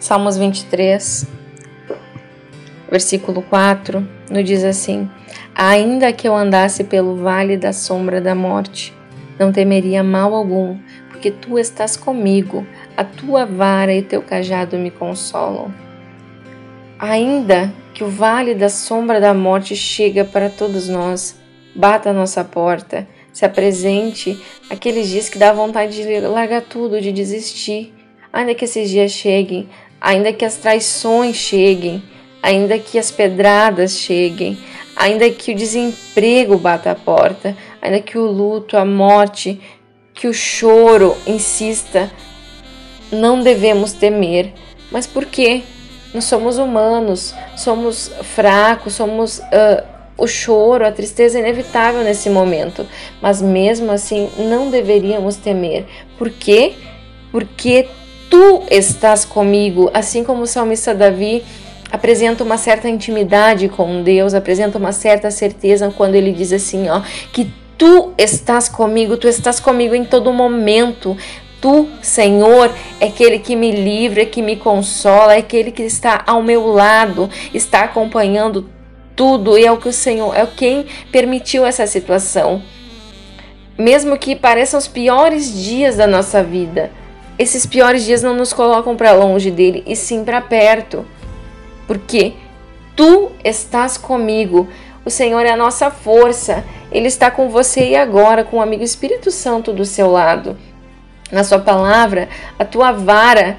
Salmos 23, versículo 4, nos diz assim: Ainda que eu andasse pelo vale da sombra da morte, não temeria mal algum, porque tu estás comigo, a tua vara e teu cajado me consolam. Ainda que o vale da sombra da morte chega para todos nós, bata a nossa porta, se apresente aqueles dias que dá vontade de largar tudo, de desistir, ainda que esses dias cheguem, ainda que as traições cheguem, ainda que as pedradas cheguem, ainda que o desemprego bata a porta, ainda que o luto, a morte, que o choro insista, não devemos temer. Mas por quê? Nós somos humanos, somos fracos, somos uh, o choro, a tristeza é inevitável nesse momento, mas mesmo assim não deveríamos temer. Por quê? Porque tu estás comigo, assim como o salmista Davi apresenta uma certa intimidade com Deus, apresenta uma certa certeza quando ele diz assim, ó, que tu estás comigo, tu estás comigo em todo momento. Tu, Senhor, é aquele que me livra, é que me consola, é aquele que está ao meu lado, está acompanhando tudo e é o que o Senhor, é quem permitiu essa situação. Mesmo que pareçam os piores dias da nossa vida, esses piores dias não nos colocam para longe dele e sim para perto. Porque tu estás comigo. O Senhor é a nossa força. Ele está com você e agora com o amigo Espírito Santo do seu lado. Na sua palavra, a tua vara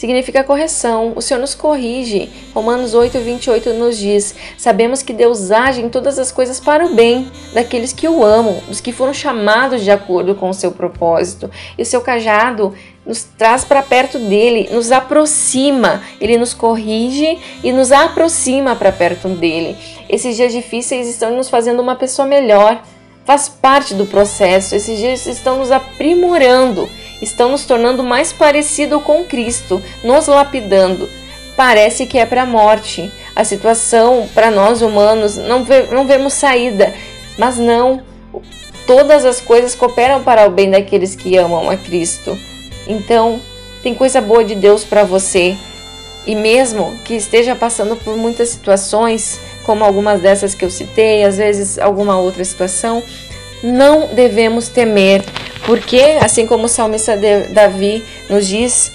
significa correção. O Senhor nos corrige. Romanos 8, 28 nos diz: Sabemos que Deus age em todas as coisas para o bem daqueles que o amam, dos que foram chamados de acordo com o seu propósito. E o seu cajado nos traz para perto dele, nos aproxima, ele nos corrige e nos aproxima para perto dele. Esses dias difíceis estão nos fazendo uma pessoa melhor, faz parte do processo. Esses dias estão nos aprimorando estão nos tornando mais parecido com Cristo, nos lapidando. Parece que é para a morte. A situação para nós humanos não, vê, não vemos saída, mas não. Todas as coisas cooperam para o bem daqueles que amam a Cristo. Então, tem coisa boa de Deus para você. E mesmo que esteja passando por muitas situações, como algumas dessas que eu citei, às vezes alguma outra situação, não devemos temer, porque, assim como o salmista Davi nos diz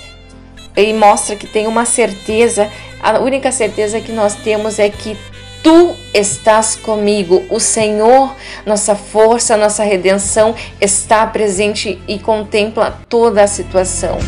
e mostra que tem uma certeza, a única certeza que nós temos é que Tu estás comigo, o Senhor, nossa força, nossa redenção, está presente e contempla toda a situação.